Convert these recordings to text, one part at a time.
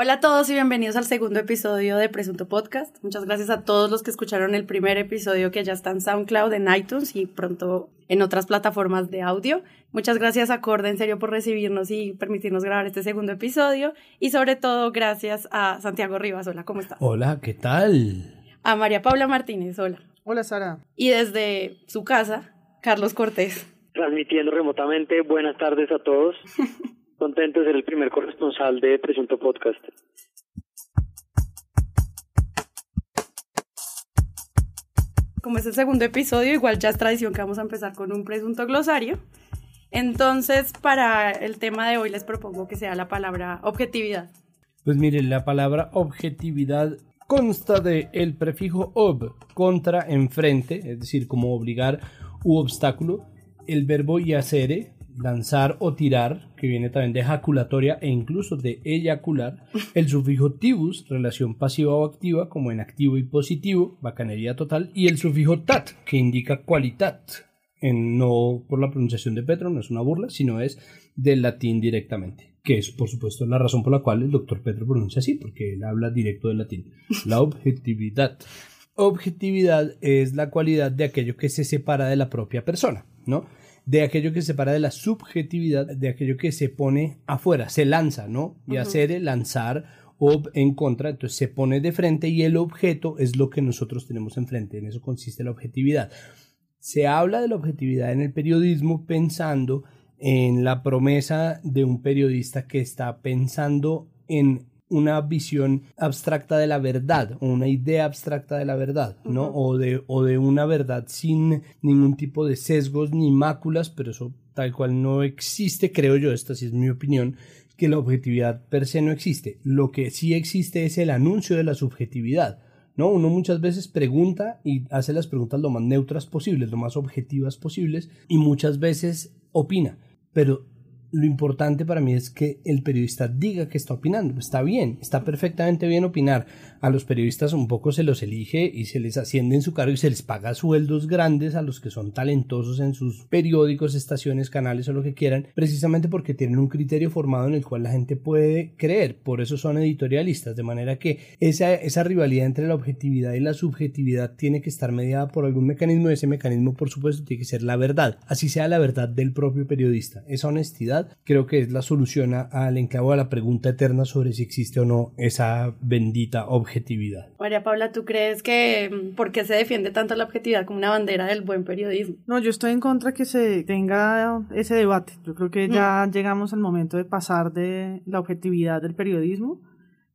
Hola a todos y bienvenidos al segundo episodio de Presunto Podcast. Muchas gracias a todos los que escucharon el primer episodio que ya está en SoundCloud, en iTunes y pronto en otras plataformas de audio. Muchas gracias a Corda en serio por recibirnos y permitirnos grabar este segundo episodio y sobre todo gracias a Santiago Rivas. Hola, ¿cómo estás? Hola, ¿qué tal? A María Paula Martínez, hola. Hola, Sara. Y desde su casa, Carlos Cortés. Transmitiendo remotamente, buenas tardes a todos. Contento de ser el primer corresponsal de Presunto Podcast. Como es el segundo episodio, igual ya es tradición que vamos a empezar con un presunto glosario. Entonces, para el tema de hoy les propongo que sea la palabra objetividad. Pues miren, la palabra objetividad consta de el prefijo ob, contra, enfrente, es decir, como obligar u obstáculo, el verbo yacere, lanzar o tirar, que viene también de ejaculatoria e incluso de eyacular, el sufijo tibus, relación pasiva o activa, como en activo y positivo, bacanería total, y el sufijo tat, que indica cualitat, en, no por la pronunciación de Petro, no es una burla, sino es del latín directamente, que es por supuesto la razón por la cual el doctor Petro pronuncia así, porque él habla directo del latín. La objetividad. Objetividad es la cualidad de aquello que se separa de la propia persona, ¿no? De aquello que se separa de la subjetividad, de aquello que se pone afuera, se lanza, ¿no? Y hacer lanzar ob en contra, entonces se pone de frente y el objeto es lo que nosotros tenemos enfrente, en eso consiste la objetividad. Se habla de la objetividad en el periodismo pensando en la promesa de un periodista que está pensando en una visión abstracta de la verdad o una idea abstracta de la verdad, ¿no? o, de, o de una verdad sin ningún tipo de sesgos ni máculas, pero eso tal cual no existe, creo yo, esta sí es mi opinión, que la objetividad per se no existe. Lo que sí existe es el anuncio de la subjetividad. ¿no? Uno muchas veces pregunta y hace las preguntas lo más neutras posibles, lo más objetivas posibles, y muchas veces opina. Pero lo importante para mí es que el periodista diga que está opinando. Está bien, está perfectamente bien opinar. A los periodistas un poco se los elige y se les asciende en su cargo y se les paga sueldos grandes a los que son talentosos en sus periódicos, estaciones, canales o lo que quieran, precisamente porque tienen un criterio formado en el cual la gente puede creer. Por eso son editorialistas. De manera que esa, esa rivalidad entre la objetividad y la subjetividad tiene que estar mediada por algún mecanismo. Ese mecanismo, por supuesto, tiene que ser la verdad. Así sea la verdad del propio periodista. Esa honestidad creo que es la solución al enclavo a la pregunta eterna sobre si existe o no esa bendita objetividad. María Paula, ¿tú crees que mm, por qué se defiende tanto la objetividad como una bandera del buen periodismo? No, yo estoy en contra que se tenga ese debate. Yo creo que ya mm. llegamos al momento de pasar de la objetividad del periodismo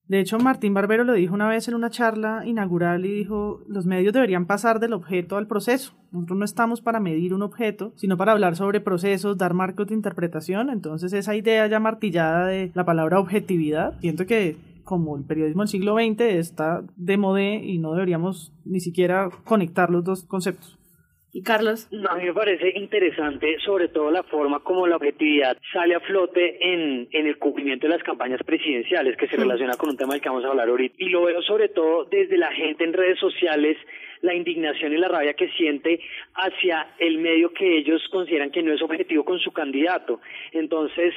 de hecho, Martín Barbero lo dijo una vez en una charla inaugural y dijo, los medios deberían pasar del objeto al proceso. Nosotros no estamos para medir un objeto, sino para hablar sobre procesos, dar marcos de interpretación. Entonces, esa idea ya martillada de la palabra objetividad, siento que como el periodismo del siglo XX está de modé y no deberíamos ni siquiera conectar los dos conceptos. ¿Y Carlos? A mí me parece interesante, sobre todo la forma como la objetividad sale a flote en, en el cumplimiento de las campañas presidenciales, que se relaciona con un tema del que vamos a hablar ahorita. Y lo veo sobre todo desde la gente en redes sociales, la indignación y la rabia que siente hacia el medio que ellos consideran que no es objetivo con su candidato. Entonces,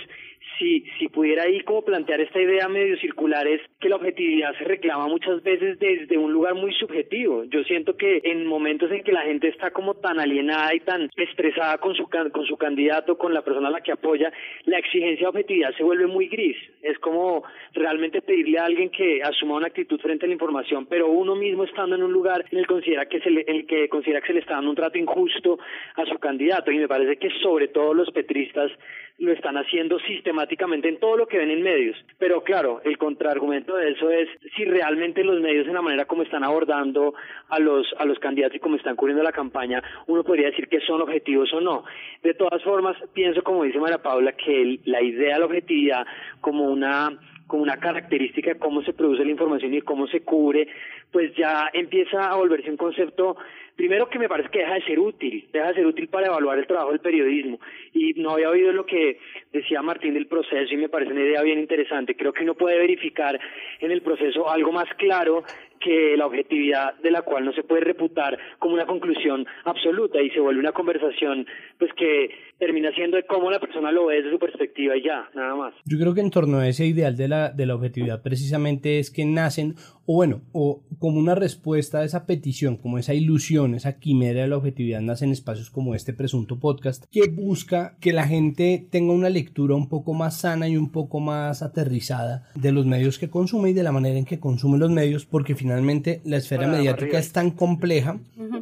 si, si pudiera ahí como plantear esta idea medio circular es que la objetividad se reclama muchas veces desde un lugar muy subjetivo. Yo siento que en momentos en que la gente está como tan alienada y tan estresada con su, con su candidato, con la persona a la que apoya, la exigencia de objetividad se vuelve muy gris. Es como realmente pedirle a alguien que asuma una actitud frente a la información, pero uno mismo estando en un lugar en el, considera que se le, el que considera que se le está dando un trato injusto a su candidato. Y me parece que sobre todo los petristas lo están haciendo sistemáticamente en todo lo que ven en medios. Pero claro, el contraargumento de eso es si realmente los medios en la manera como están abordando a los a los candidatos y como están cubriendo la campaña, uno podría decir que son objetivos o no. De todas formas, pienso como dice María Paula que la idea de la objetividad como una como una característica de cómo se produce la información y cómo se cubre, pues ya empieza a volverse un concepto primero que me parece que deja de ser útil, deja de ser útil para evaluar el trabajo del periodismo. Y no había oído lo que decía Martín del proceso y me parece una idea bien interesante. Creo que uno puede verificar en el proceso algo más claro que la objetividad de la cual no se puede reputar como una conclusión absoluta y se vuelve una conversación pues que termina siendo de cómo la persona lo ve desde su perspectiva y ya, nada más. Yo creo que en torno a ese ideal de la, de la objetividad precisamente es que nacen, o bueno, o como una respuesta a esa petición, como esa ilusión, esa quimera de la objetividad, nacen espacios como este presunto podcast que busca que la gente tenga una lectura un poco más sana y un poco más aterrizada de los medios que consume y de la manera en que consume los medios, porque finalmente la esfera mediática es tan compleja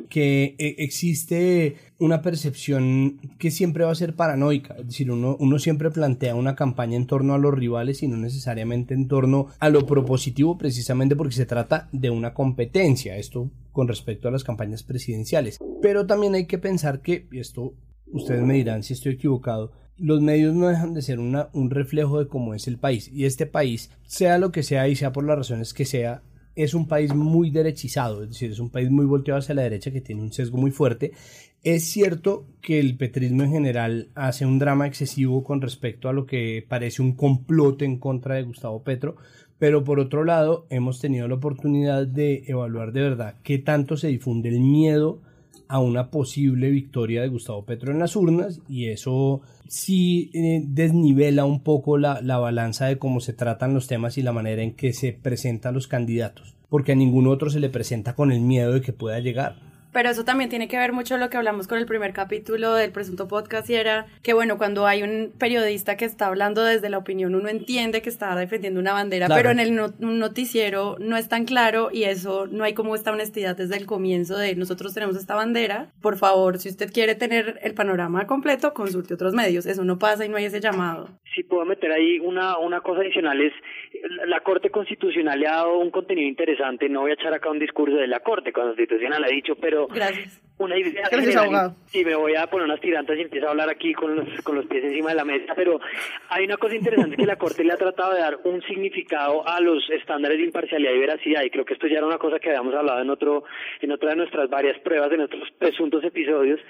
que eh, existe una percepción que siempre va a ser paranoica, es decir, uno, uno siempre plantea una campaña en torno a los rivales y no necesariamente en torno a lo propositivo, precisamente porque se trata de una competencia, esto con respecto a las campañas presidenciales. Pero también hay que pensar que, y esto ustedes me dirán si estoy equivocado, los medios no dejan de ser una, un reflejo de cómo es el país. Y este país, sea lo que sea y sea por las razones que sea, es un país muy derechizado, es decir, es un país muy volteado hacia la derecha que tiene un sesgo muy fuerte. Es cierto que el petrismo en general hace un drama excesivo con respecto a lo que parece un complot en contra de Gustavo Petro, pero por otro lado hemos tenido la oportunidad de evaluar de verdad qué tanto se difunde el miedo a una posible victoria de Gustavo Petro en las urnas y eso sí eh, desnivela un poco la, la balanza de cómo se tratan los temas y la manera en que se presentan los candidatos, porque a ningún otro se le presenta con el miedo de que pueda llegar. Pero eso también tiene que ver mucho lo que hablamos con el primer capítulo del presunto podcast y era que, bueno, cuando hay un periodista que está hablando desde la opinión, uno entiende que está defendiendo una bandera, pero en el un noticiero no es tan claro y eso no hay como esta honestidad desde el comienzo de nosotros tenemos esta bandera. Por favor, si usted quiere tener el panorama completo, consulte otros medios. Eso no pasa y no hay ese llamado. Si puedo meter ahí una, una cosa adicional es la Corte Constitucional le ha dado un contenido interesante. No voy a echar acá un discurso de la Corte Constitucional, ha dicho, pero Gracias. Una idea. Gracias, abogado. Sí, me voy a poner unas tirantas y empiezo a hablar aquí con los, con los pies encima de la mesa, pero hay una cosa interesante que la Corte le ha tratado de dar un significado a los estándares de imparcialidad y veracidad, y creo que esto ya era una cosa que habíamos hablado en otro, en otra de nuestras varias pruebas, en otros presuntos episodios,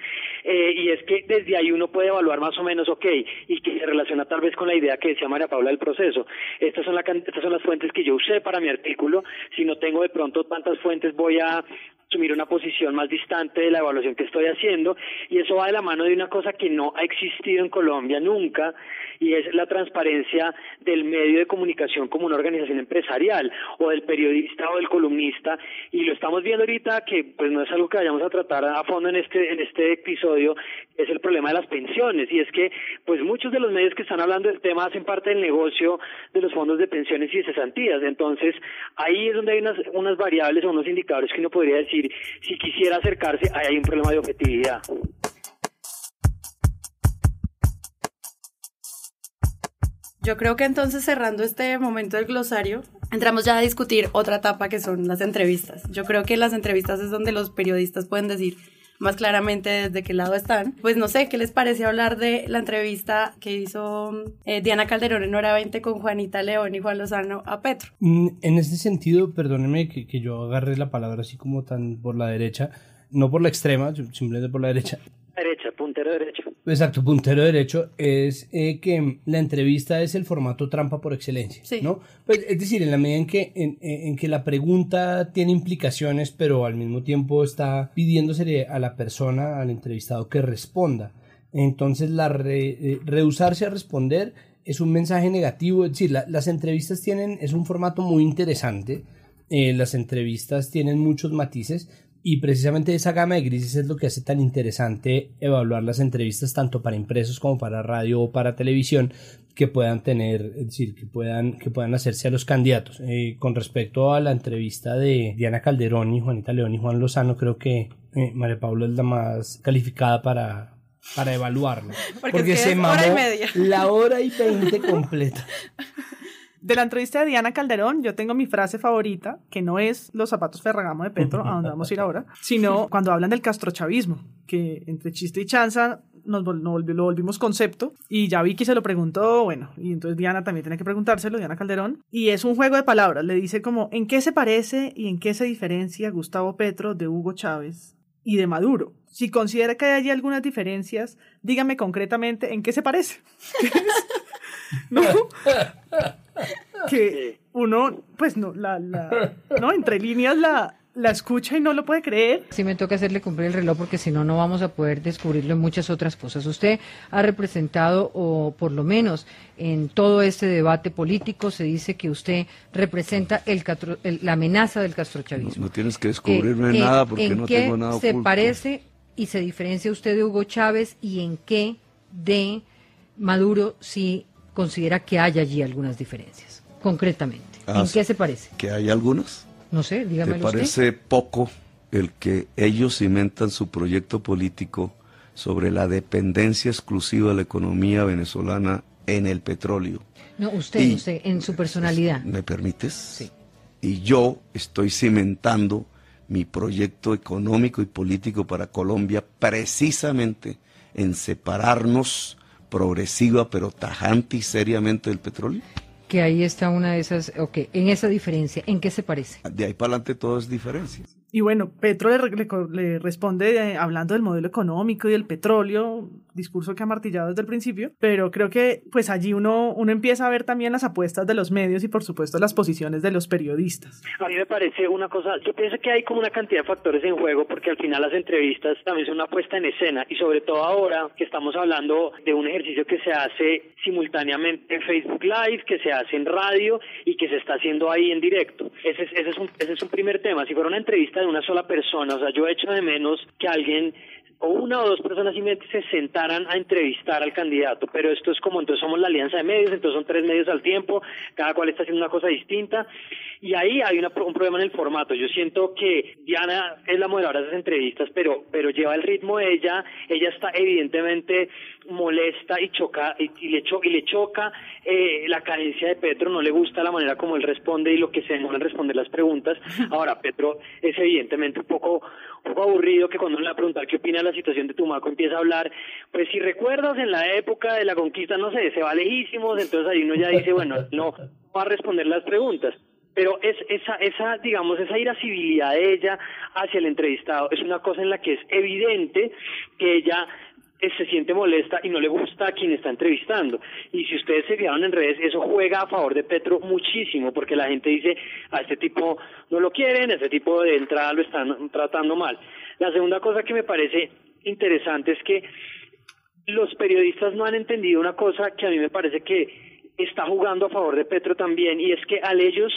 eh, y es que desde ahí uno puede evaluar más o menos, ok, y que se relaciona tal vez con la idea que decía María Paula del proceso. Estas son, la, estas son las fuentes que yo usé para mi artículo, si no tengo de pronto tantas fuentes voy a asumir una posición más distante de la evaluación que estoy haciendo y eso va de la mano de una cosa que no ha existido en Colombia nunca y es la transparencia del medio de comunicación como una organización empresarial o del periodista o del columnista y lo estamos viendo ahorita que pues no es algo que vayamos a tratar a fondo en este en este episodio es el problema de las pensiones y es que pues muchos de los medios que están hablando del tema hacen parte del negocio de los fondos de pensiones y de cesantías. Entonces ahí es donde hay unas unas variables o unos indicadores que uno podría decir si quisiera acercarse ahí hay un problema de objetividad Yo creo que entonces cerrando este momento del glosario, entramos ya a discutir otra etapa que son las entrevistas. Yo creo que las entrevistas es donde los periodistas pueden decir más claramente desde qué lado están. Pues no sé, ¿qué les parece hablar de la entrevista que hizo eh, Diana Calderón en Hora 20 con Juanita León y Juan Lozano a Petro? Mm, En este sentido, perdóneme que, que yo agarré la palabra así como tan por la derecha, no por la extrema, simplemente por la derecha. derecha, puntero derecho. Exacto, puntero derecho es eh, que la entrevista es el formato trampa por excelencia, Sí. ¿no? Pues, es decir, en la medida en que, en, en que la pregunta tiene implicaciones, pero al mismo tiempo está pidiéndose a la persona, al entrevistado, que responda. Entonces, la re- eh, rehusarse a responder es un mensaje negativo, es decir, la- las entrevistas tienen, es un formato muy interesante, eh, las entrevistas tienen muchos matices, y precisamente esa gama de grises es lo que hace tan interesante evaluar las entrevistas tanto para impresos como para radio o para televisión que puedan tener, es decir, que puedan, que puedan hacerse a los candidatos. Eh, con respecto a la entrevista de Diana Calderón y Juanita León y Juan Lozano, creo que eh, María Paula es la más calificada para, para evaluarlo. Porque es hora y media. la hora y veinte completa. De la entrevista de Diana Calderón, yo tengo mi frase favorita, que no es los zapatos Ferragamo de Petro, a donde vamos a ir ahora, sino cuando hablan del castrochavismo, que entre chiste y chanza nos vol- lo volvimos concepto, y ya Vicky se lo preguntó, bueno, y entonces Diana también tiene que preguntárselo, Diana Calderón, y es un juego de palabras, le dice como, ¿en qué se parece y en qué se diferencia Gustavo Petro de Hugo Chávez? y de Maduro. Si considera que hay allí algunas diferencias, dígame concretamente en qué se parece. ¿No? que uno, pues no, la, la, no, entre líneas la, la escucha y no lo puede creer. Sí me toca hacerle cumplir el reloj porque si no, no vamos a poder descubrirlo en muchas otras cosas. Usted ha representado, o por lo menos en todo este debate político, se dice que usted representa el, la amenaza del castrochavismo. No, tienes que descubrirme nada porque no tengo nada se parece y se diferencia usted de Hugo Chávez y en qué de Maduro si considera que hay allí algunas diferencias, concretamente? ¿En ah, qué se parece? ¿Que hay algunas? No sé, dígame. ¿Te parece poco el que ellos cimentan su proyecto político sobre la dependencia exclusiva de la economía venezolana en el petróleo? No, usted, usted, en su personalidad. ¿Me permites? Sí. Y yo estoy cimentando mi proyecto económico y político para Colombia precisamente en separarnos progresiva pero tajante y seriamente del petróleo que ahí está una de esas, ok, en esa diferencia, ¿en qué se parece? De ahí para adelante todo es diferencia. Y bueno, Petro le, responde eh, hablando del modelo económico y del petróleo, discurso que ha martillado desde el principio, pero creo que pues allí uno, uno empieza a ver también las apuestas de los medios y por supuesto las posiciones de los periodistas. A mí me parece una cosa, yo pienso que hay como una cantidad de factores en juego porque al final las entrevistas también son una puesta en escena y sobre todo ahora que estamos hablando de un ejercicio que se hace simultáneamente en Facebook Live, que se hace en radio y que se está haciendo ahí en directo. Ese es, ese es, un, ese es un primer tema. Si fuera una entrevista de una sola persona. O sea, yo echo de menos que alguien o una o dos personas simplemente se sentaran a entrevistar al candidato, pero esto es como entonces somos la alianza de medios, entonces son tres medios al tiempo, cada cual está haciendo una cosa distinta y ahí hay un problema en el formato. Yo siento que Diana es la moderadora de esas entrevistas, pero pero lleva el ritmo de ella, ella está evidentemente molesta y choca y, le, y le choca eh, la cadencia de Petro, no le gusta la manera como él responde y lo que se demora en responder las preguntas. Ahora, Petro es evidentemente un poco, un poco aburrido que cuando le va a preguntar qué opina de la situación de Tumaco empieza a hablar, pues si recuerdas en la época de la conquista, no sé, se va lejísimos, entonces ahí uno ya dice, bueno, no va a responder las preguntas pero es esa esa digamos esa irascibilidad de ella hacia el entrevistado es una cosa en la que es evidente que ella se siente molesta y no le gusta a quien está entrevistando. Y si ustedes se fijaron en redes, eso juega a favor de Petro muchísimo, porque la gente dice, a este tipo no lo quieren, a este tipo de entrada lo están tratando mal. La segunda cosa que me parece interesante es que los periodistas no han entendido una cosa que a mí me parece que está jugando a favor de Petro también, y es que al ellos,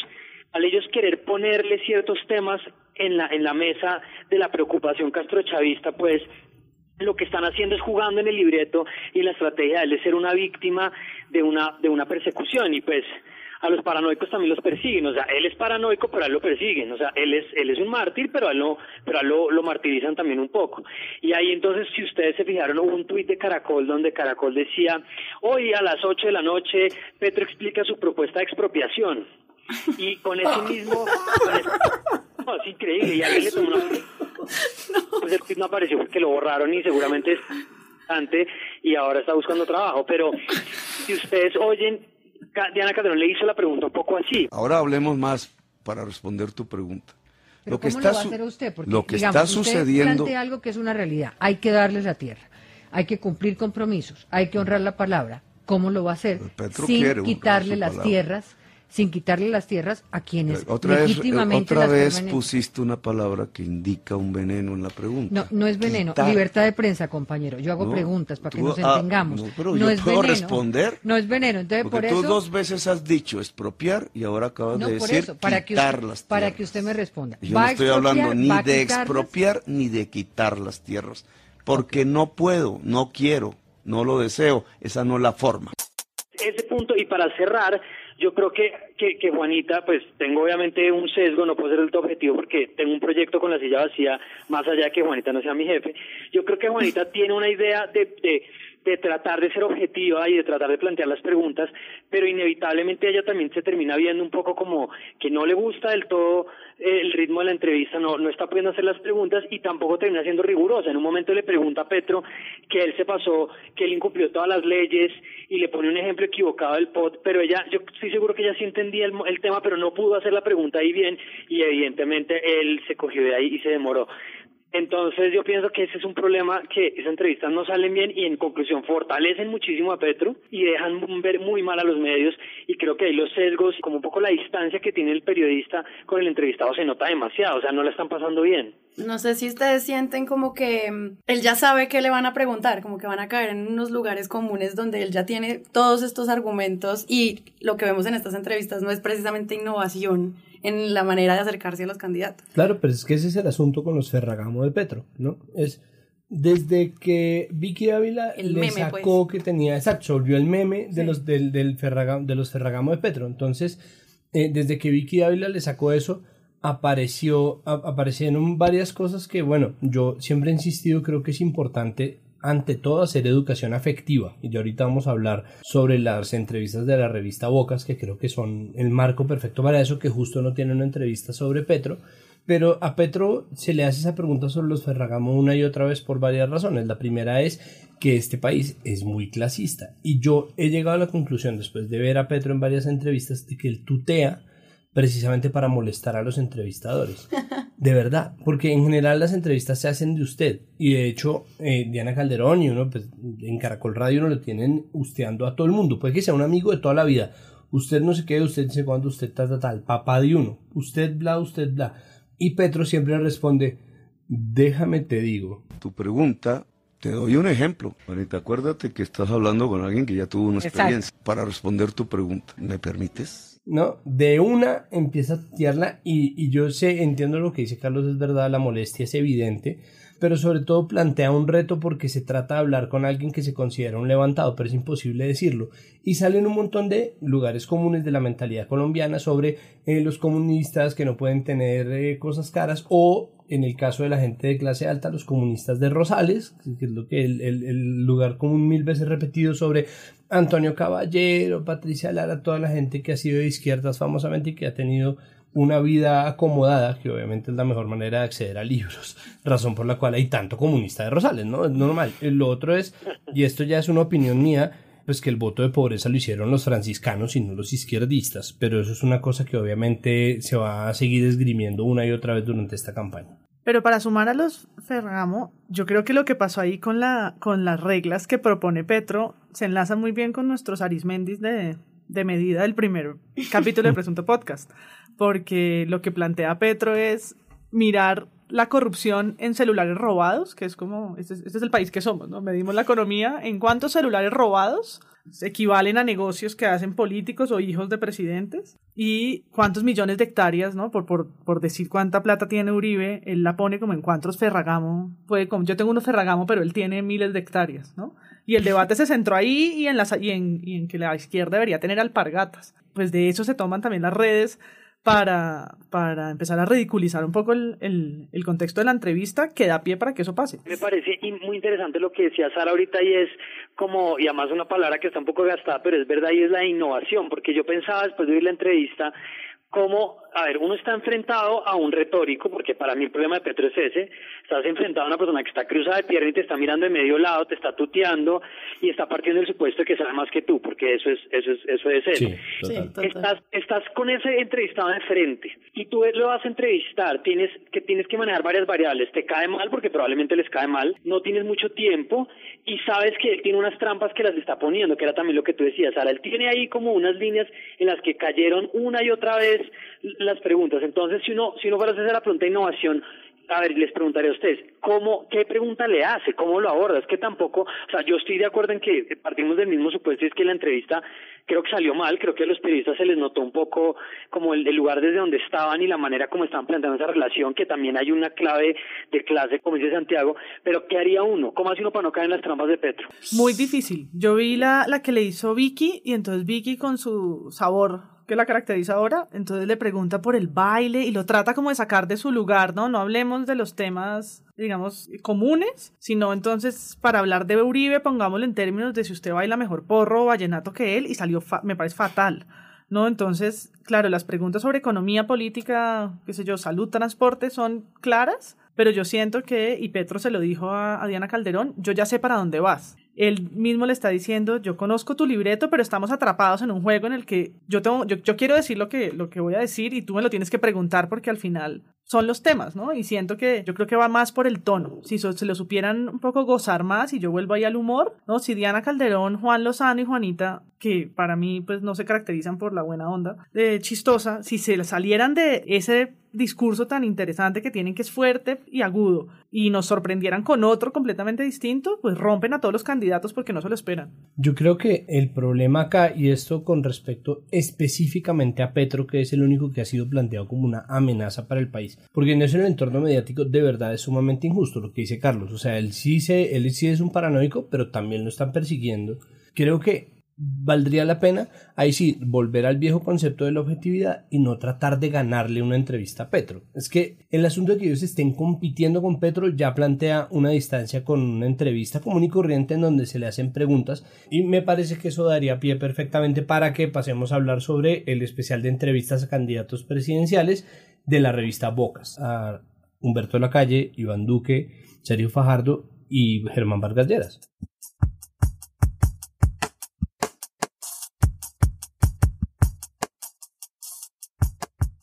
al ellos querer ponerle ciertos temas en la, en la mesa de la preocupación castrochavista, pues lo que están haciendo es jugando en el libreto y la estrategia de él de ser una víctima de una, de una persecución y pues a los paranoicos también los persiguen, o sea, él es paranoico, pero a él lo persiguen, o sea, él es, él es un mártir, pero a él, no, pero a él lo, lo martirizan también un poco. Y ahí entonces, si ustedes se fijaron, hubo un tuit de Caracol donde Caracol decía, hoy a las 8 de la noche Petro explica su propuesta de expropiación. Y con ese mismo... es increíble, y alguien le tomó una pues el tweet no apareció porque lo borraron y seguramente es antes y ahora está buscando trabajo. Pero si ustedes oyen, Diana Calderón le hizo la pregunta un poco así. Ahora hablemos más para responder tu pregunta. lo que está, usted? lo que está sucediendo. Usted algo que es una realidad. Hay que darles la tierra. Hay que cumplir compromisos. Hay que honrar la palabra. ¿Cómo lo va a hacer? Sin quitarle las tierras sin quitarle las tierras a quienes otra legítimamente vez, otra vez pusiste una palabra que indica un veneno en la pregunta. No, no es veneno. Libertad de prensa, compañero. Yo hago preguntas para que nos ah, entendamos. no, pero yo puedo responder. No es veneno. Entonces, Porque por tú dos veces has dicho expropiar y ahora acabas de decir para quitar que las tierras. Para que usted me responda. Yo no estoy hablando ni de expropiar ni de quitar las tierras. Porque no puedo, no quiero, no lo deseo. Esa no es la forma. Ese punto, y para cerrar, yo creo que, que, que, Juanita, pues tengo obviamente un sesgo, no puedo ser el objetivo porque tengo un proyecto con la silla vacía, más allá de que Juanita no sea mi jefe. Yo creo que Juanita tiene una idea de, de, de tratar de ser objetiva y de tratar de plantear las preguntas, pero inevitablemente ella también se termina viendo un poco como que no le gusta del todo el ritmo de la entrevista, no, no está pudiendo hacer las preguntas y tampoco termina siendo rigurosa. En un momento le pregunta a Petro que él se pasó, que él incumplió todas las leyes y le pone un ejemplo equivocado del POT, pero ella, yo estoy seguro que ella sí entendía el, el tema, pero no pudo hacer la pregunta ahí bien y evidentemente él se cogió de ahí y se demoró. Entonces yo pienso que ese es un problema que esas entrevistas no salen bien y en conclusión fortalecen muchísimo a Petro y dejan ver muy mal a los medios. Y creo que ahí los sesgos, como un poco la distancia que tiene el periodista con el entrevistado se nota demasiado, o sea, no la están pasando bien. No sé si ustedes sienten como que mm, él ya sabe qué le van a preguntar, como que van a caer en unos lugares comunes donde él ya tiene todos estos argumentos y lo que vemos en estas entrevistas no es precisamente innovación en la manera de acercarse a los candidatos. Claro, pero es que ese es el asunto con los Ferragamo de Petro, ¿no? Es desde que Vicky Ávila le pues. sacó que tenía, exacto, volvió el meme de los del, del Ferragamo, de los Ferragamo de Petro. Entonces, eh, desde que Vicky Ávila le sacó eso, apareció, aparecieron varias cosas que, bueno, yo siempre he insistido, creo que es importante ante todo hacer educación afectiva. Y ya ahorita vamos a hablar sobre las entrevistas de la revista Bocas, que creo que son el marco perfecto para eso, que justo no tiene una entrevista sobre Petro. Pero a Petro se le hace esa pregunta sobre los Ferragamo una y otra vez por varias razones. La primera es que este país es muy clasista. Y yo he llegado a la conclusión, después de ver a Petro en varias entrevistas, de que él tutea precisamente para molestar a los entrevistadores. De verdad, porque en general las entrevistas se hacen de usted. Y de hecho, eh, Diana Calderón y uno, pues en Caracol Radio uno lo tienen usteando a todo el mundo. Puede que sea un amigo de toda la vida. Usted no se quede, usted dice cuando usted está tal, papá de uno. Usted bla, usted bla. Y Petro siempre responde, déjame te digo. Tu pregunta te doy un ejemplo. Ahorita acuérdate que estás hablando con alguien que ya tuvo una experiencia para responder tu pregunta. ¿Me permites? ¿no? De una empieza a tirarla y, y, yo sé, entiendo lo que dice Carlos, es verdad, la molestia es evidente, pero sobre todo plantea un reto porque se trata de hablar con alguien que se considera un levantado, pero es imposible decirlo. Y salen un montón de lugares comunes de la mentalidad colombiana sobre eh, los comunistas que no pueden tener eh, cosas caras o en el caso de la gente de clase alta, los comunistas de Rosales, que es lo que el, el, lugar común mil veces repetido sobre Antonio Caballero, Patricia Lara, toda la gente que ha sido de izquierdas famosamente y que ha tenido una vida acomodada, que obviamente es la mejor manera de acceder a libros, razón por la cual hay tanto comunista de Rosales, ¿no? Es normal. Lo otro es, y esto ya es una opinión mía, pues que el voto de pobreza lo hicieron los franciscanos y no los izquierdistas, pero eso es una cosa que obviamente se va a seguir esgrimiendo una y otra vez durante esta campaña. Pero para sumar a los Ferragamo, yo creo que lo que pasó ahí con, la, con las reglas que propone Petro se enlaza muy bien con nuestros arismendis de, de medida del primer capítulo de Presunto Podcast, porque lo que plantea Petro es mirar la corrupción en celulares robados, que es como, este es, este es, el país que somos, ¿no? Medimos la economía en cuántos celulares robados equivalen a negocios que hacen políticos o hijos de presidentes y cuántos millones de hectáreas, ¿no? Por, por, por decir cuánta plata tiene Uribe, él la pone como en cuántos Ferragamo, puede, como, yo tengo unos Ferragamo, pero él tiene miles de hectáreas, ¿no? Y el debate se centró ahí y en, las, y en, y en que la izquierda debería tener alpargatas. Pues de eso se toman también las redes para, para empezar a ridiculizar un poco el, el, el, contexto de la entrevista que da pie para que eso pase. Me parece muy interesante lo que decía Sara ahorita y es como, y además una palabra que está un poco gastada, pero es verdad y es la innovación, porque yo pensaba después de oír la entrevista como, a ver, uno está enfrentado a un retórico, porque para mí el problema de Petro es ese, estás enfrentado a una persona que está cruzada de pierna y te está mirando de medio lado, te está tuteando y está partiendo del supuesto de que sabe más que tú, porque eso es, eso es, eso es él. estás, estás con ese entrevistado de frente y tú lo vas a entrevistar, tienes que, tienes que manejar varias variables, te cae mal porque probablemente les cae mal, no tienes mucho tiempo y sabes que él tiene unas trampas que las está poniendo, que era también lo que tú decías, Sara, él tiene ahí como unas líneas en las que cayeron una y otra vez las preguntas. Entonces, si uno, si uno fuera a hacer la pregunta de innovación, a ver, les preguntaré a ustedes, ¿cómo, qué pregunta le hace? ¿Cómo lo aborda? Es que tampoco, o sea, yo estoy de acuerdo en que partimos del mismo supuesto y es que la entrevista creo que salió mal, creo que a los periodistas se les notó un poco como el, el lugar desde donde estaban y la manera como estaban planteando esa relación, que también hay una clave de clase, como dice Santiago, pero ¿qué haría uno? ¿Cómo hace uno para no caer en las trampas de Petro? Muy difícil. Yo vi la, la que le hizo Vicky y entonces Vicky con su sabor que la caracteriza ahora, entonces le pregunta por el baile y lo trata como de sacar de su lugar, ¿no? No hablemos de los temas, digamos, comunes, sino entonces para hablar de Uribe, pongámoslo en términos de si usted baila mejor porro o vallenato que él y salió, me parece fatal. ¿no? Entonces, claro, las preguntas sobre economía política, qué sé yo, salud, transporte son claras, pero yo siento que, y Petro se lo dijo a, a Diana Calderón, yo ya sé para dónde vas él mismo le está diciendo, yo conozco tu libreto, pero estamos atrapados en un juego en el que yo, tengo, yo, quiero decir lo que, lo que voy a decir y tú me lo tienes que preguntar porque al final son los temas, ¿no? Y siento que yo creo que va más por el tono. Si se lo supieran un poco gozar más y yo vuelvo ahí al humor, ¿no? Si Diana Calderón, Juan Lozano y Juanita, que para mí pues no se caracterizan por la buena onda, de chistosa, si se salieran de ese discurso tan interesante que tienen que es fuerte y agudo y nos sorprendieran con otro completamente distinto, pues rompen a todos los candidatos porque no se lo esperan. Yo creo que el problema acá, y esto con respecto específicamente a Petro, que es el único que ha sido planteado como una amenaza para el país, porque en ese entorno mediático de verdad es sumamente injusto lo que dice Carlos, o sea, él sí, se, él sí es un paranoico, pero también lo están persiguiendo. Creo que valdría la pena, ahí sí, volver al viejo concepto de la objetividad y no tratar de ganarle una entrevista a Petro. Es que el asunto de que ellos estén compitiendo con Petro ya plantea una distancia con una entrevista común y corriente en donde se le hacen preguntas y me parece que eso daría pie perfectamente para que pasemos a hablar sobre el especial de entrevistas a candidatos presidenciales de la revista Bocas, a Humberto Lacalle, Iván Duque, Sergio Fajardo y Germán Vargas Lleras.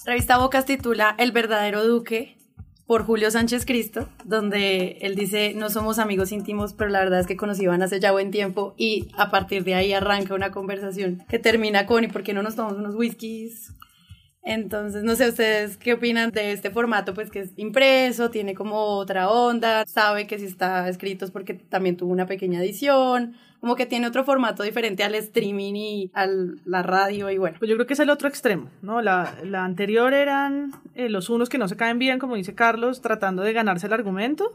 Revista Bocas titula El verdadero Duque por Julio Sánchez Cristo, donde él dice, no somos amigos íntimos, pero la verdad es que conocí hace ya buen tiempo y a partir de ahí arranca una conversación que termina con, ¿y por qué no nos tomamos unos whiskies? Entonces, no sé ustedes qué opinan de este formato, pues que es impreso, tiene como otra onda, sabe que si está escrito es porque también tuvo una pequeña edición, como que tiene otro formato diferente al streaming y a la radio y bueno. Pues yo creo que es el otro extremo, ¿no? La, la anterior eran eh, los unos que no se caen bien, como dice Carlos, tratando de ganarse el argumento,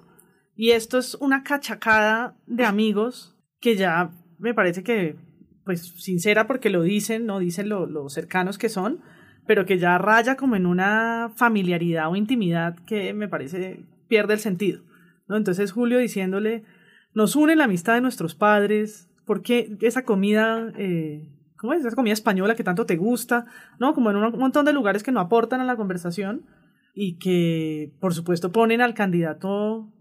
y esto es una cachacada de amigos que ya me parece que, pues sincera porque lo dicen, no dicen lo, lo cercanos que son, pero que ya raya como en una familiaridad o intimidad que me parece pierde el sentido. ¿no? Entonces Julio diciéndole, nos une la amistad de nuestros padres, porque esa comida, eh, ¿cómo es? Esa comida española que tanto te gusta, ¿no? Como en un montón de lugares que no aportan a la conversación y que, por supuesto, ponen al candidato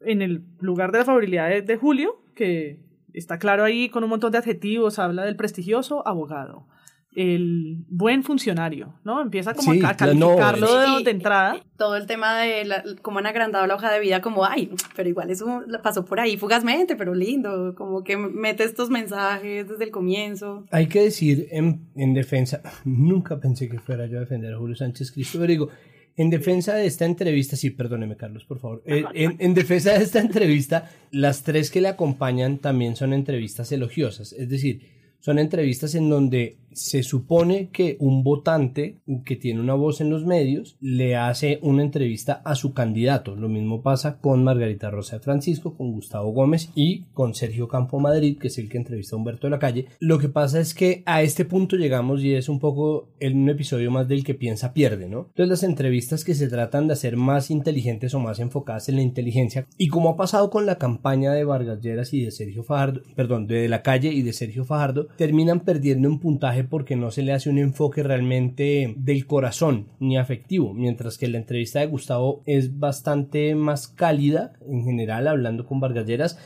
en el lugar de la favorabilidad de, de Julio, que está claro ahí con un montón de adjetivos, habla del prestigioso abogado, el buen funcionario, ¿no? Empieza como a calificarlo de, entrada. todo el tema de cómo han agrandado la hoja de vida, como, ay, pero igual eso pasó por ahí fugazmente, pero lindo, como que mete estos mensajes desde el comienzo. Hay que decir en, en defensa, nunca pensé que fuera yo a defender a Julio Sánchez Cristo, pero digo, en defensa de esta entrevista, sí, perdóneme Carlos, por favor. Eh, en, en, defensa de esta entrevista, las tres que le acompañan también son entrevistas elogiosas. Es decir, son entrevistas en donde se supone que un votante que tiene una voz en los medios le hace una entrevista a su candidato. Lo mismo pasa con Margarita Rosa de Francisco, con Gustavo Gómez y con Sergio Campo Madrid, que es el que entrevista a Humberto de la Calle. Lo que pasa es que a este punto llegamos y es un poco en un episodio más del que piensa pierde, ¿no? Entonces las entrevistas que se tratan de hacer más inteligentes o más enfocadas en la inteligencia y como ha pasado con la campaña de Vargas Lleras y de Sergio Fajardo, perdón, de la Calle y de Sergio Fajardo, terminan perdiendo un puntaje porque no se le hace un enfoque realmente del corazón ni afectivo, mientras que la entrevista de Gustavo es bastante más cálida en general, hablando con Vargalleras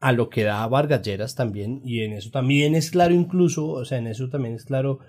a lo que da Vargalleras también, y en eso también es claro incluso, o sea, en eso también es claro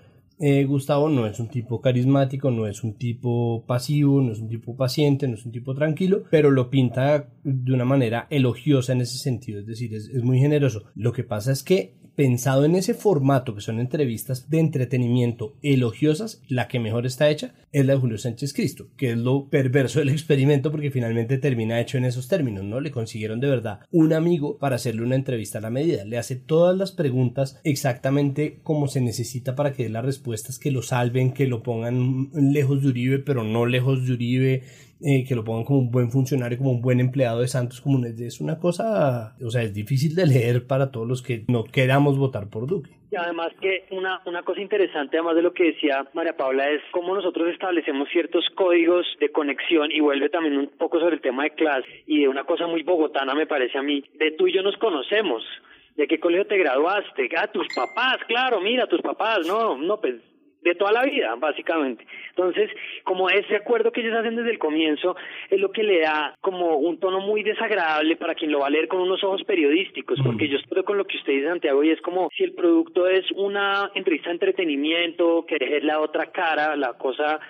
eh, Gustavo no es un tipo carismático, no es un tipo pasivo, no es un tipo paciente, no es un tipo tranquilo, pero lo pinta de una manera elogiosa en ese sentido, es decir, es, es muy generoso. Lo que pasa es que pensado en ese formato que son entrevistas de entretenimiento elogiosas, la que mejor está hecha es la de Julio Sánchez Cristo, que es lo perverso del experimento porque finalmente termina hecho en esos términos, ¿no? Le consiguieron de verdad un amigo para hacerle una entrevista a la medida, le hace todas las preguntas exactamente como se necesita para que dé las respuestas que lo salven, que lo pongan lejos de Uribe, pero no lejos de Uribe, eh, que lo pongan como un buen funcionario, como un buen empleado de Santos Comunes. Es una cosa, o sea, es difícil de leer para todos los que no queramos votar por Duque. Y además que una, una cosa interesante, además de lo que decía María Paula, es cómo nosotros establecemos ciertos códigos de conexión y vuelve también un poco sobre el tema de clase y de una cosa muy bogotana me parece a mí, de tú y yo nos conocemos. ¿De qué colegio te graduaste? Ah, tus papás, claro, mira, tus papás, no, no, pues de toda la vida, básicamente. Entonces, como ese acuerdo que ellos hacen desde el comienzo es lo que le da como un tono muy desagradable para quien lo va a leer con unos ojos periodísticos, porque yo estoy con lo que usted dice, Santiago, y es como si el producto es una entrevista de entretenimiento, que deje la otra cara, la cosa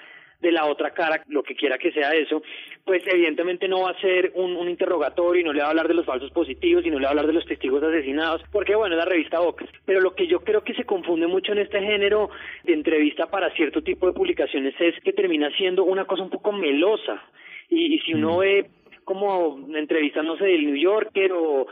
de la otra cara, lo que quiera que sea eso, pues evidentemente no va a ser un, un interrogatorio y no le va a hablar de los falsos positivos y no le va a hablar de los testigos asesinados, porque bueno, es la revista Vox. Pero lo que yo creo que se confunde mucho en este género de entrevista para cierto tipo de publicaciones es que termina siendo una cosa un poco melosa. Y, si uno mm. ve como entrevistas, no sé, del New Yorker o,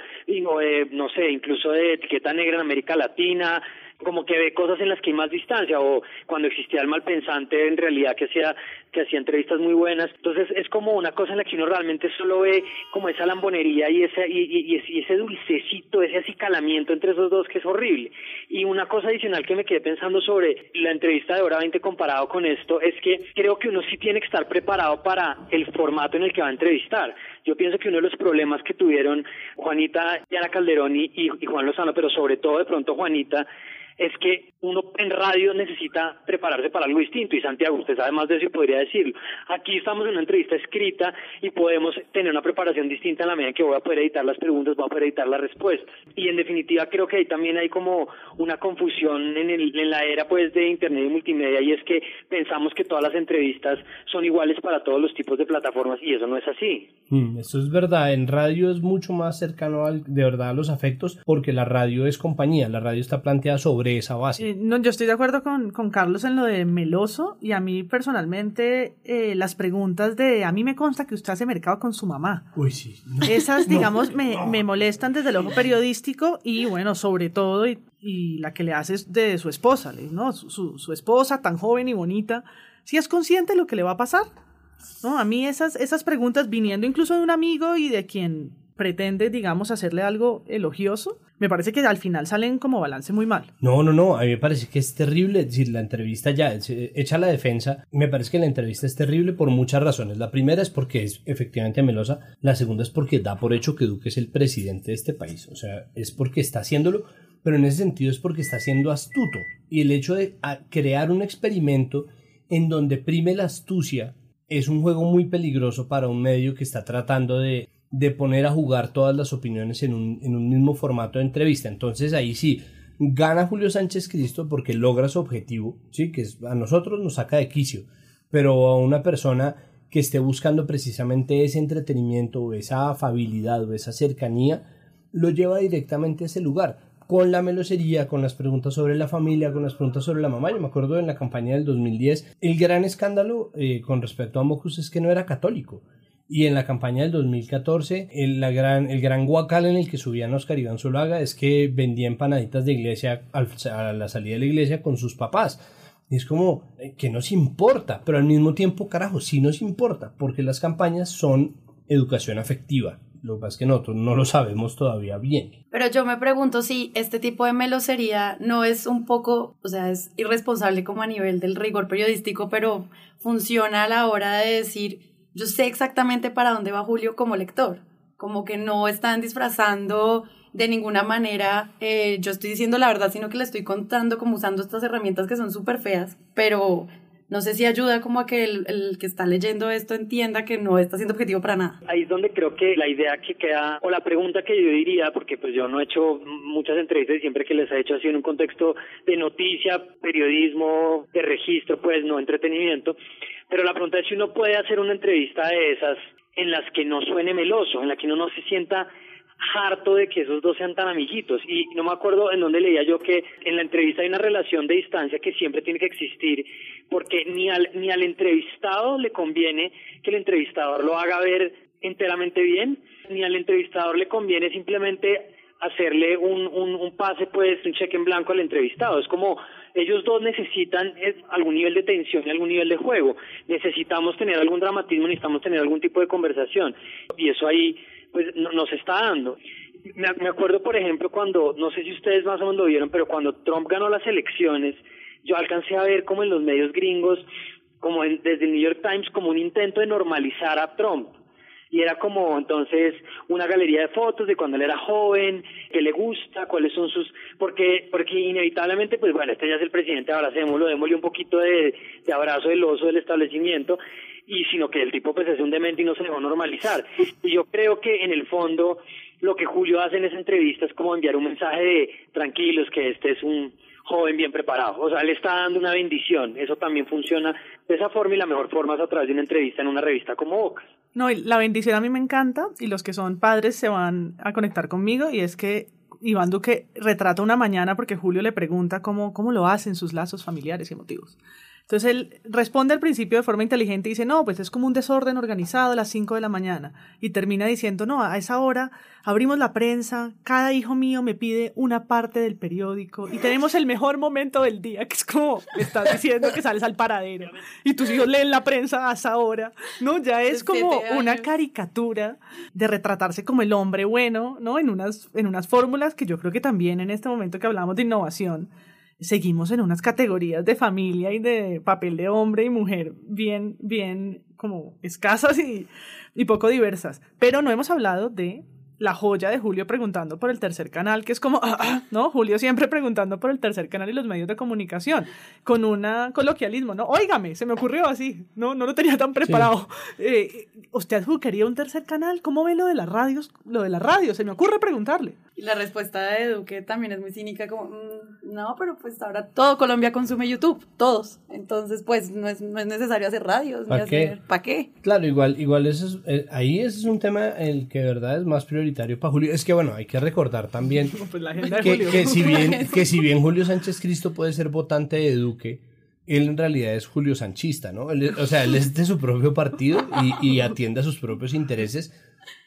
no sé, incluso de etiqueta negra en América Latina, como que ve cosas en las que hay más distancia o cuando existía el malpensante en realidad que hacía que hacía entrevistas muy buenas. Entonces es como una cosa en la que uno realmente solo ve como esa lambonería y ese y, y, ese dulcecito ese acicalamiento entre esos dos que es horrible. Y una cosa adicional que me quedé pensando sobre la entrevista de hora 20 comparado con esto es que creo que uno sí tiene que estar preparado para el formato en el que va a entrevistar. Yo pienso que uno de los problemas que tuvieron Juanita Yana Calderón y, y Juan Lozano pero sobre todo de pronto Juanita es que uno en radio necesita prepararse para algo distinto y Santiago, usted sabe más de eso y podría decirlo. Aquí estamos en una entrevista escrita y podemos tener una preparación distinta en la medida que voy a poder editar las preguntas, voy a poder editar las respuestas. Y en definitiva creo que ahí también hay como una confusión en, el, en la era pues de internet y multimedia y es que pensamos que todas las entrevistas son iguales para todos los tipos de plataformas y eso no es así. Mm, eso es verdad, en radio es mucho más cercano al, de verdad a los afectos porque la radio es compañía, la radio está planteada sobre esa base. Eh, no, yo estoy de acuerdo con, con, Carlos en lo de meloso y a mí personalmente eh, las preguntas de a mí me consta que usted hace mercado con su mamá. Uy, sí. Esas, digamos, me, me, molestan desde el ojo periodístico y bueno, sobre todo y, y la que le hace de su esposa, ¿no? Su, su, esposa tan joven y bonita, si es consciente de lo que le va a pasar. ¿no? A mí esas, esas preguntas viniendo incluso de un amigo y de quien pretende, digamos, hacerle algo elogioso, me parece que al final salen como balance muy mal. No, no, no, a mí me parece que es terrible, decir, la entrevista ya, hecha la defensa, me parece que la entrevista es terrible por muchas razones. La primera es porque es efectivamente melosa, la segunda es porque da por hecho que Duque es el presidente de este país, o sea, es porque está haciéndolo, pero en ese sentido es porque está siendo astuto. Y el hecho de crear un experimento en donde prime la astucia es un juego muy peligroso para un medio que está tratando de de poner a jugar todas las opiniones en un, en un mismo formato de entrevista. Entonces ahí sí, gana Julio Sánchez Cristo porque logra su objetivo, ¿sí? que a nosotros nos saca de quicio, pero a una persona que esté buscando precisamente ese entretenimiento o esa afabilidad o esa cercanía, lo lleva directamente a ese lugar con la melosería, con las preguntas sobre la familia, con las preguntas sobre la mamá. Yo me acuerdo en la campaña del 2010, el gran escándalo eh, con respecto a Mocus es que no era católico. Y en la campaña del 2014, el, la gran, el gran guacal en el que subían Oscar Iván Zulaga es que vendía empanaditas de iglesia a la salida de la iglesia con sus papás. Y es como eh, que nos importa, pero al mismo tiempo, carajo, sí nos importa, porque las campañas son educación afectiva. Lo que pasa es que nosotros no lo sabemos todavía bien. Pero yo me pregunto si este tipo de melosería no es un poco, o sea, es irresponsable como a nivel del rigor periodístico, pero funciona a la hora de decir, yo sé exactamente para dónde va Julio como lector, como que no están disfrazando de ninguna manera, eh, yo estoy diciendo la verdad, sino que le estoy contando como usando estas herramientas que son súper feas, pero no sé si ayuda como a que el, el, que está leyendo esto entienda que no está siendo objetivo para nada. Ahí es donde creo que la idea que queda, o la pregunta que yo diría, porque pues yo no he hecho muchas entrevistas y siempre que les he hecho así en un contexto de noticia, periodismo, de registro, pues no entretenimiento, pero la pregunta es si uno puede hacer una entrevista de esas en las que no suene meloso, en la que uno no se sienta harto de que esos dos sean tan amiguitos. Y no me acuerdo en dónde leía yo que en la entrevista hay una relación de distancia que siempre tiene que existir, porque ni al, ni al entrevistado le conviene que el entrevistador lo haga ver enteramente bien, ni al entrevistador le conviene simplemente hacerle un, un, un pase, pues, un cheque en blanco al entrevistado. Es como ellos dos necesitan algún nivel de tensión y algún nivel de juego. Necesitamos tener algún dramatismo, necesitamos tener algún tipo de conversación. Y eso ahí, pues, no, nos está dando. Me, acuerdo, por ejemplo, cuando, no sé si ustedes más o menos lo vieron, pero cuando Trump ganó las elecciones, yo alcancé a ver como en los medios gringos, como desde el New York Times, como un intento de normalizar a Trump y era como entonces una galería de fotos de cuando él era joven, qué le gusta, cuáles son sus, porque, porque inevitablemente, pues bueno, este ya es el presidente, ahora lo démosle un poquito de, de abrazo del oso del establecimiento, y sino que el tipo pues es un demente y no se le a normalizar. Y yo creo que en el fondo lo que Julio hace en esa entrevista es como enviar un mensaje de tranquilos, que este es un joven bien preparado. O sea, le está dando una bendición. Eso también funciona de esa forma y la mejor forma es a través de una entrevista en una revista como Bocas. No, la bendición a mí me encanta y los que son padres se van a conectar conmigo y es que Iván Duque retrata una mañana porque Julio le pregunta cómo, cómo lo hacen sus lazos familiares y emotivos. Entonces él responde al principio de forma inteligente y dice, no, pues es como un desorden organizado a las 5 de la mañana. Y termina diciendo, no, a esa hora abrimos la prensa, cada hijo mío me pide una parte del periódico y tenemos el mejor momento del día, que es como estás diciendo que sales al paradero y tus hijos leen la prensa a esa hora. No, ya es como una caricatura de retratarse como el hombre bueno, ¿no? En unas, en unas fórmulas que yo creo que también en este momento que hablamos de innovación, seguimos en unas categorías de familia y de papel de hombre y mujer bien, bien como escasas y, y poco diversas. Pero no hemos hablado de la joya de Julio preguntando por el tercer canal, que es como, ¿no? Julio siempre preguntando por el tercer canal y los medios de comunicación, con un coloquialismo, ¿no? Óigame, se me ocurrió así, no, no lo tenía tan preparado. Eh, ¿Usted quería un tercer canal? ¿Cómo ve lo de las radios? Lo de la radio, se me ocurre preguntarle. Y la respuesta de Duque también es muy cínica, como, mm, no, pero pues ahora todo Colombia consume YouTube, todos. Entonces, pues no es, no es necesario hacer radios, ¿Para qué? ¿Para qué? Claro, igual, igual eso es, eh, ahí ese es un tema el que de verdad es más prioritario para Julio. Es que bueno, hay que recordar también pues que, si bien, que si bien Julio Sánchez Cristo puede ser votante de Duque, él en realidad es Julio Sanchista, ¿no? o sea, él es de su propio partido y, atiende a sus propios intereses.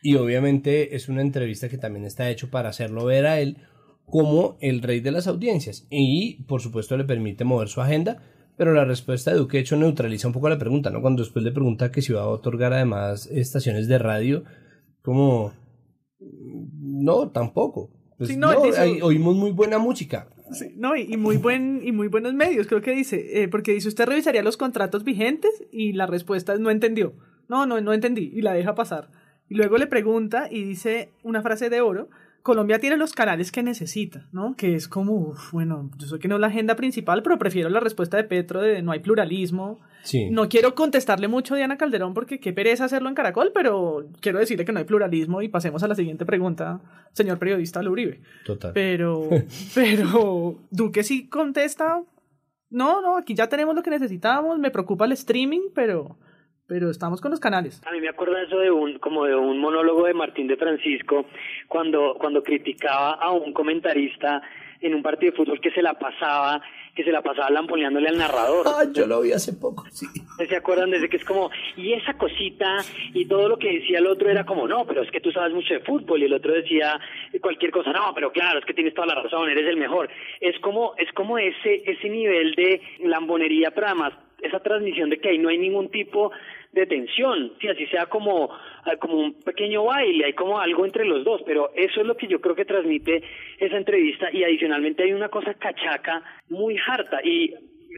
Y obviamente es una entrevista que también está hecho para hacerlo ver a él como el rey de las audiencias. Y por supuesto le permite mover su agenda. Pero la respuesta de Duque, de hecho, neutraliza un poco la pregunta, ¿no? Cuando después le pregunta que si va a otorgar además estaciones de radio, como no, tampoco. Pues no, oímos muy buena música. no, y, muy buen, y muy buenos medios, creo que dice, eh, porque dice, ¿usted revisaría los contratos vigentes? Y la respuesta es, no entendió. No, no, no entendí, y la deja pasar. Y luego le pregunta y dice una frase de oro, Colombia tiene los canales que necesita, ¿no? Que es como, bueno, yo sé que no es la agenda principal, pero prefiero la respuesta de Petro de no hay pluralismo. Sí. No quiero contestarle mucho a Diana Calderón porque qué pereza hacerlo en Caracol, pero quiero decirle que no hay pluralismo y pasemos a la siguiente pregunta, señor periodista Luribe. Total. Pero, pero, Duque sí contesta, no, no, aquí ya tenemos lo que necesitamos, me preocupa el streaming, pero pero estamos con los canales. A mí me acuerdo eso de un como de un monólogo de Martín de Francisco cuando cuando criticaba a un comentarista en un partido de fútbol que se la pasaba que se la pasaba lamponeándole al narrador. Ah, yo lo vi hace poco, sí. ¿Se acuerdan desde que es como, y esa cosita, y todo lo que decía el otro era como, no, pero es que tú sabes mucho de fútbol, y el otro decía cualquier cosa, no, pero claro, es que tienes toda la razón, eres el mejor. Es como, es como ese, ese nivel de lambonería, pero además esa transmisión de que ahí no hay ningún tipo de tensión, si así sea como, ah, como un pequeño baile, hay como algo entre los dos, pero eso es lo que yo creo que transmite esa entrevista y adicionalmente hay una cosa cachaca muy harta y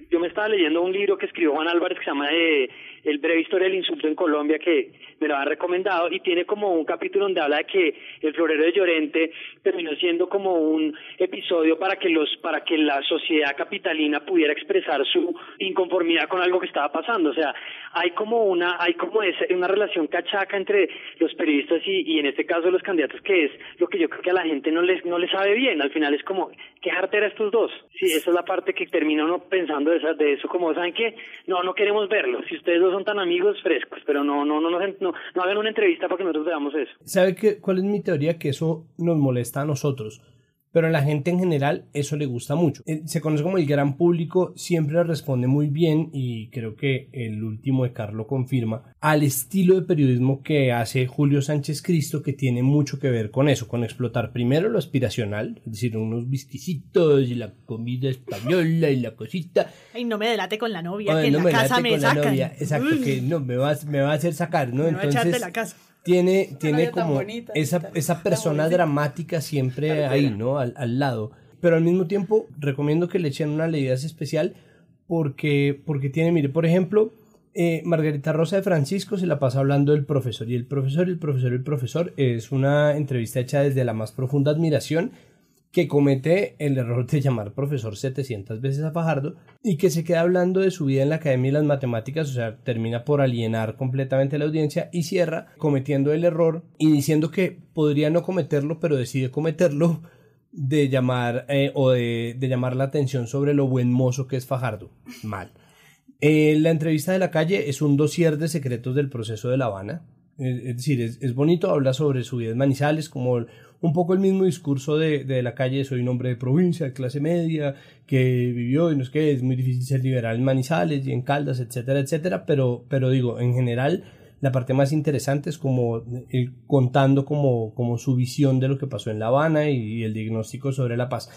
yo me estaba leyendo un libro que escribió Juan Álvarez que se llama eh, El breve historia del insulto en Colombia que me lo han recomendado y tiene como un capítulo donde habla de que el florero de Llorente terminó siendo como un episodio para que los para que la sociedad capitalina pudiera expresar su inconformidad con algo que estaba pasando, o sea, hay como una hay como ese, una relación cachaca entre los periodistas y, y en este caso los candidatos que es lo que yo creo que a la gente no les no les sabe bien, al final es como qué jartera estos dos. Sí, esa es la parte que termina uno pensando de, esa, de eso como saben que no no queremos verlo, si ustedes dos son tan amigos frescos, pero no no no no no, hagan una entrevista para que nosotros veamos eso. ¿Sabe qué, cuál es mi teoría? Que eso nos molesta a nosotros pero a la gente en general eso le gusta mucho. Eh, se conoce como el gran público, siempre responde muy bien y creo que el último de Carlos confirma al estilo de periodismo que hace Julio Sánchez Cristo que tiene mucho que ver con eso, con explotar primero lo aspiracional, es decir, unos bisquisitos y la comida española y la cosita. Ay, no me delate con la novia, que en la casa me sacan. Exacto, que no, me va, me va a hacer sacar, ¿no? Entonces, la casa tiene, tiene como esa, esa persona dramática siempre ahí, ¿no? Al, al, lado. Pero al mismo tiempo recomiendo que le echen una leída especial porque, porque tiene, mire, por ejemplo, eh, Margarita Rosa de Francisco se la pasa hablando del profesor y el profesor, el profesor, el profesor es una entrevista hecha desde la más profunda admiración que comete el error de llamar profesor 700 veces a Fajardo y que se queda hablando de su vida en la Academia de las Matemáticas, o sea, termina por alienar completamente la audiencia y cierra cometiendo el error y diciendo que podría no cometerlo, pero decide cometerlo de llamar eh, o de, llamar la atención sobre lo buen mozo que es Fajardo. Mal. Eh, la entrevista de la calle es un dossier de secretos del proceso de La Habana. Es, decir, es, bonito, habla sobre su vida en Manizales, como un poco el mismo discurso de, la calle, soy un hombre de provincia, de clase media, que vivió y no es que es muy difícil ser liberal en Manizales y en Caldas, etcétera, etcétera, pero, pero digo, en general la parte más interesante es como contando como, como su visión de lo que pasó en La Habana y, el diagnóstico sobre la paz.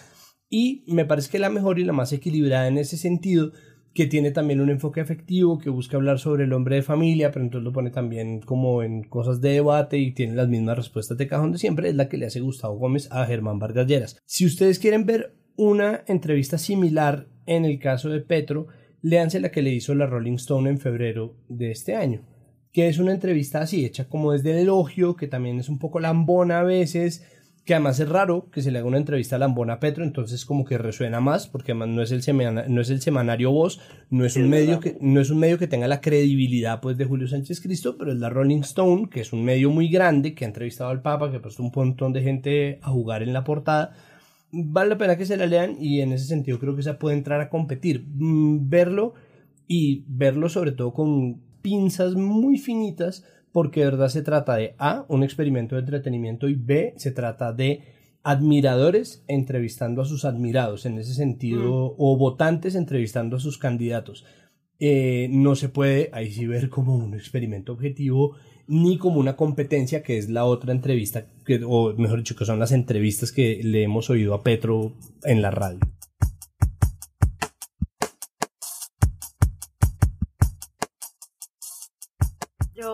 Y me parece que la mejor y la más equilibrada en ese sentido, que tiene también un enfoque afectivo, que busca hablar sobre el hombre de familia, pero entonces lo pone también como en cosas de debate y tiene las mismas respuestas de cajón de siempre, es la que le hace Gustavo Gómez a Germán Vargas Lleras. Si ustedes quieren ver una entrevista similar en el caso de Petro, léanse la que le hizo la Rolling Stone en febrero de este año que es una entrevista así, hecha como desde el elogio, que también es un poco lambona a veces, que además es raro que se le haga una entrevista lambona a Petro, entonces como que resuena más, porque además no es el, no es el semanario Voz, no es, un medio que, no es un medio que tenga la credibilidad pues de Julio Sánchez Cristo, pero es la Rolling Stone, que es un medio muy grande, que ha entrevistado al Papa, que ha puesto un montón de gente a jugar en la portada, vale la pena que se la lean y en ese sentido creo que se puede entrar a competir, mm, verlo y verlo sobre todo con pinzas muy finitas porque de verdad se trata de A, un experimento de entretenimiento y B, se trata de admiradores entrevistando a sus admirados, en ese sentido, mm. o votantes entrevistando a sus candidatos. Eh, no se puede ahí sí ver como un experimento objetivo ni como una competencia que es la otra entrevista, que, o mejor dicho, que son las entrevistas que le hemos oído a Petro en la radio.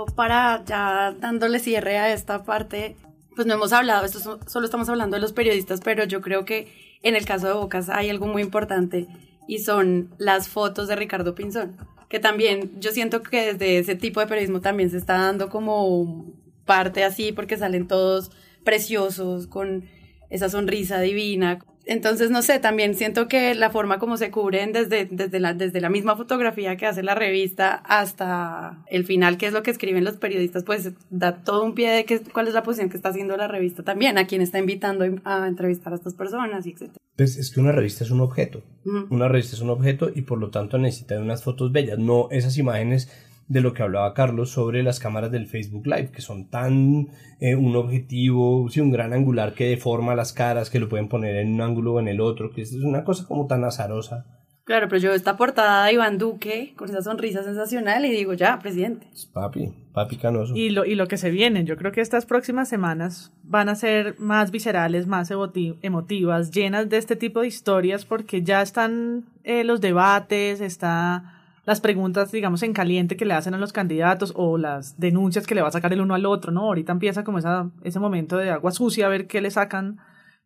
Para ya dándole cierre a esta parte, pues no hemos hablado, esto solo estamos hablando de los periodistas, pero yo creo que en el caso de Bocas hay algo muy importante y son las fotos de Ricardo Pinzón, que también yo siento que desde ese tipo de periodismo también se está dando como parte así porque salen todos preciosos con esa sonrisa divina, entonces, no sé, también siento que la forma como se cubren desde, desde, la, desde la misma fotografía que hace la revista hasta el final, que es lo que escriben los periodistas, pues da todo un pie de que, cuál es la posición que está haciendo la revista también, a quien está invitando a entrevistar a estas personas, etc. Pues es que una revista es un objeto, una revista es un objeto y por lo tanto necesita unas fotos bellas, no esas imágenes de lo que hablaba Carlos sobre las cámaras del Facebook Live, que son tan eh, un objetivo, sí, un gran angular que deforma las caras, que lo pueden poner en un ángulo o en el otro, que es una cosa como tan azarosa. Claro, pero yo esta portada de Iván Duque con esa sonrisa sensacional y digo, ya, presidente. Papi, papi canoso. Y lo, y lo que se viene, yo creo que estas próximas semanas van a ser más viscerales, más emotivas, llenas de este tipo de historias, porque ya están eh, los debates, está las preguntas, digamos, en caliente que le hacen a los candidatos o las denuncias que le va a sacar el uno al otro, ¿no? Ahorita empieza como esa, ese momento de agua sucia a ver qué le sacan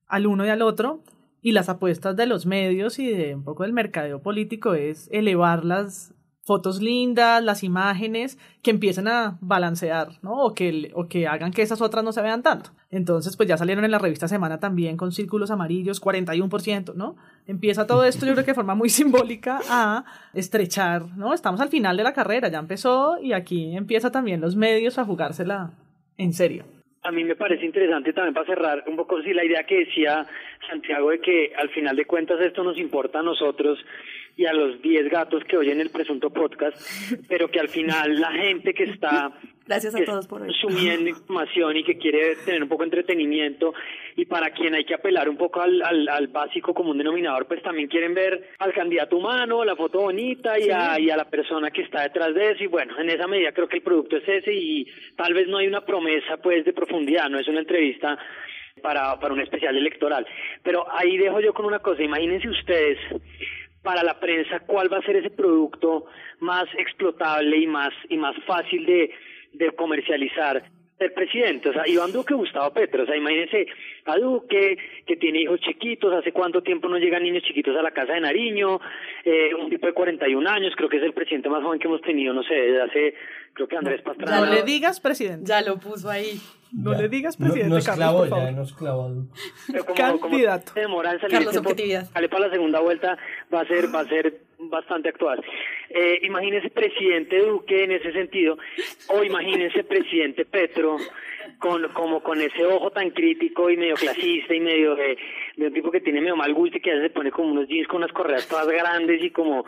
al uno y al otro. Y las apuestas de los medios y de un poco del mercadeo político es elevar las fotos lindas, las imágenes que empiecen a balancear, ¿no? O que, o que hagan que esas otras no se vean tanto. Entonces, pues ya salieron en la revista Semana también con círculos amarillos, 41%, ¿no? Empieza todo esto, yo creo que de forma muy simbólica, a estrechar, ¿no? Estamos al final de la carrera, ya empezó y aquí empieza también los medios a jugársela en serio. A mí me parece interesante también para cerrar un poco sí, la idea que decía Santiago de que al final de cuentas esto nos importa a nosotros y a los 10 gatos que oyen el presunto podcast, pero que al final la gente que está Gracias a todos por subiendo información y que quiere tener un poco de entretenimiento y para quien hay que apelar un poco al, al, básico común denominador, pues también quieren ver al candidato humano, la foto bonita y, a, y a la persona que está detrás de eso. Y bueno, en esa medida creo que el producto es ese y tal vez no hay una promesa pues de profundidad, no es una entrevista para, para un especial electoral. Pero ahí dejo yo con una cosa, imagínense ustedes para la prensa cuál va a ser ese producto más explotable y más y más fácil de, comercializar el presidente, o sea, Iván Duque, Gustavo Petro, o sea, imagínense a Duque, que tiene hijos chiquitos, hace cuánto tiempo no llegan niños chiquitos a la casa de Nariño, eh, un tipo de 41 años, creo que es el presidente más joven que hemos tenido, no sé, desde hace, creo que Andrés Pastrana. No le digas presidente. Ya lo puso ahí. No le digas presidente, no, Carlos, ya, nos clavó. Candidato. demora en salir sale para la segunda vuelta, va a ser, va a ser bastante actual. Eh, imagínese presidente Duque en ese sentido, o imagínese presidente Petro con, como con ese ojo tan crítico y medio clasista y medio de, de un tipo que tiene medio mal gusto y que a veces se pone como unos jeans con unas correas todas grandes y como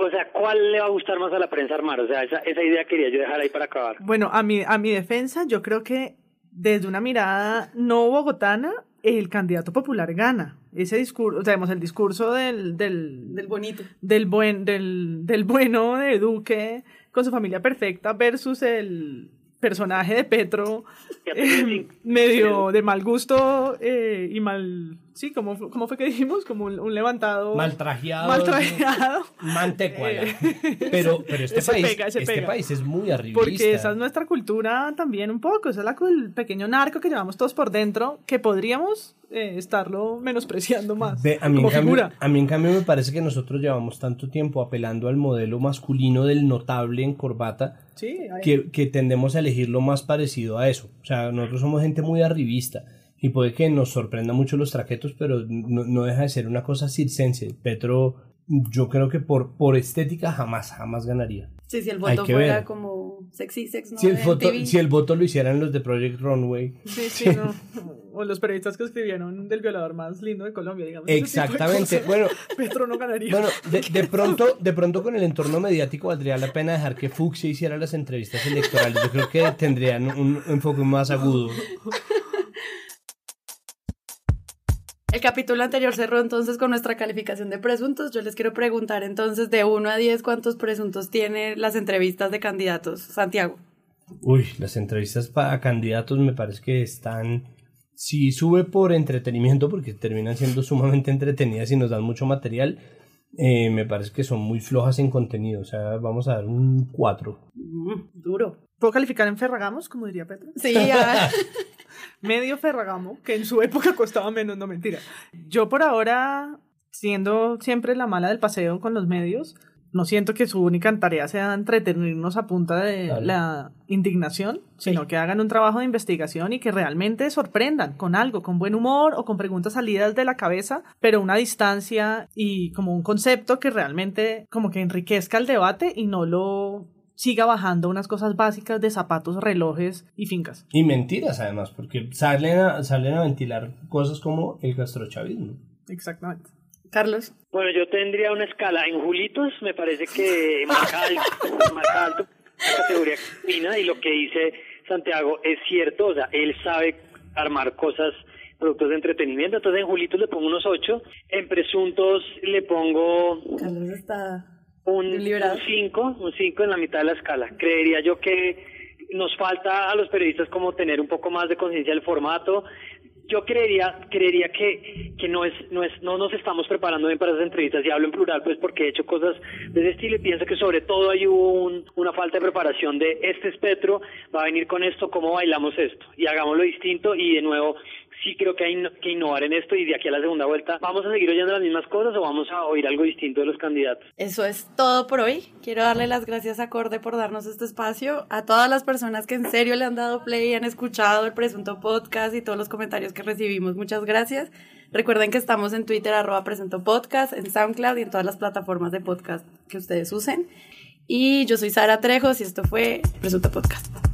o sea, ¿cuál le va a gustar más a la prensa armar? O sea, esa, esa idea quería yo dejar ahí para acabar. Bueno, a mi, a mi defensa, yo creo que desde una mirada no bogotana, el candidato popular gana. Ese discurso, o sea, el discurso del, del, del bonito. Del, buen, del, del bueno de Duque con su familia perfecta versus el personaje de Petro eh, medio de mal gusto eh, y mal sí como cómo fue que dijimos como un, levantado. Mal trajeado mal trajeado mantecuala. Eh, pero pero este país este país es muy arribista. Porque esa es nuestra cultura también un poco esa es la el pequeño narco que llevamos todos por dentro que podríamos estarlo menospreciando más a mí como figura. a mí en cambio me parece que nosotros llevamos tanto tiempo apelando al modelo masculino del notable en corbata que, que tendemos a elegir lo más parecido a eso. O sea, nosotros somos gente muy arribista y puede que nos sorprenda mucho los traquetos, pero no, no deja de ser una cosa circense. Petro, yo creo que por, por estética jamás, jamás ganaría. Sí, si el voto fuera como sexy sex, ¿no? Si el, voto, si el voto lo hicieran los de Project Runway. Sí, sí, no. o los periodistas que escribieron del violador más lindo de Colombia, digamos. Exactamente. bueno, Petro no ganaría. Bueno, de, de, pronto, de pronto con el entorno mediático valdría la pena dejar que Fuchsia hiciera las entrevistas electorales. Yo creo que tendrían un enfoque más agudo. El capítulo anterior cerró entonces con nuestra calificación de presuntos. Yo les quiero preguntar entonces de 1 a 10 cuántos presuntos tiene las entrevistas de candidatos. Santiago. Uy, las entrevistas para candidatos me parece que están... Si sube por entretenimiento, porque terminan siendo sumamente entretenidas y nos dan mucho material, eh, me parece que son muy flojas en contenido. O sea, vamos a dar un 4. Mm, duro. ¿Puedo calificar en Ferragamos, como diría Petro? Sí, ya. medio Ferragamo, que en su época costaba menos, no mentira. Yo por ahora, siendo siempre la mala del paseo con los medios, no siento que su única tarea sea entretenernos a punta de la indignación, sino que hagan un trabajo de investigación y que realmente sorprendan con algo, con buen humor o con preguntas salidas de la cabeza, pero una distancia y como un concepto que realmente como que enriquezca el debate y no lo siga bajando unas cosas básicas de zapatos, relojes y fincas. Y mentiras además, porque salen a, salen a ventilar cosas como el gastrochavismo. Exactamente. Carlos. Bueno, yo tendría una escala en Julitos, me parece que marca alto, la categoría fina y lo que dice Santiago es cierto, o sea, él sabe armar cosas productos de entretenimiento. Entonces en Julitos le pongo unos 8. En Presuntos le pongo... Carlos está un 5, un 5 en la mitad de la escala. Creería yo que nos falta a los periodistas como tener un poco más de conciencia del formato. Yo creería, creería que, que no es, no es, no nos estamos preparando bien para esas entrevistas, y hablo en plural pues porque he hecho cosas de ese estilo y pienso que sobre todo hay un, una falta de preparación de este es Petro, va a venir con esto, cómo bailamos esto, y hagámoslo distinto y de nuevo sí creo que hay que innovar en esto y de aquí a la segunda vuelta, ¿vamos a seguir oyendo las mismas cosas o vamos a oír algo distinto de los candidatos? Eso es todo por hoy. Quiero darle las gracias a Corde por darnos este espacio, a todas las personas que en serio le han dado play y han escuchado el presunto podcast y todos los comentarios que recibimos. Muchas gracias. Recuerden que estamos en Twitter, arroba presento podcast, en SoundCloud y en todas las plataformas de podcast que ustedes usen. Y yo soy Sara Trejos y esto fue Presunto Podcast.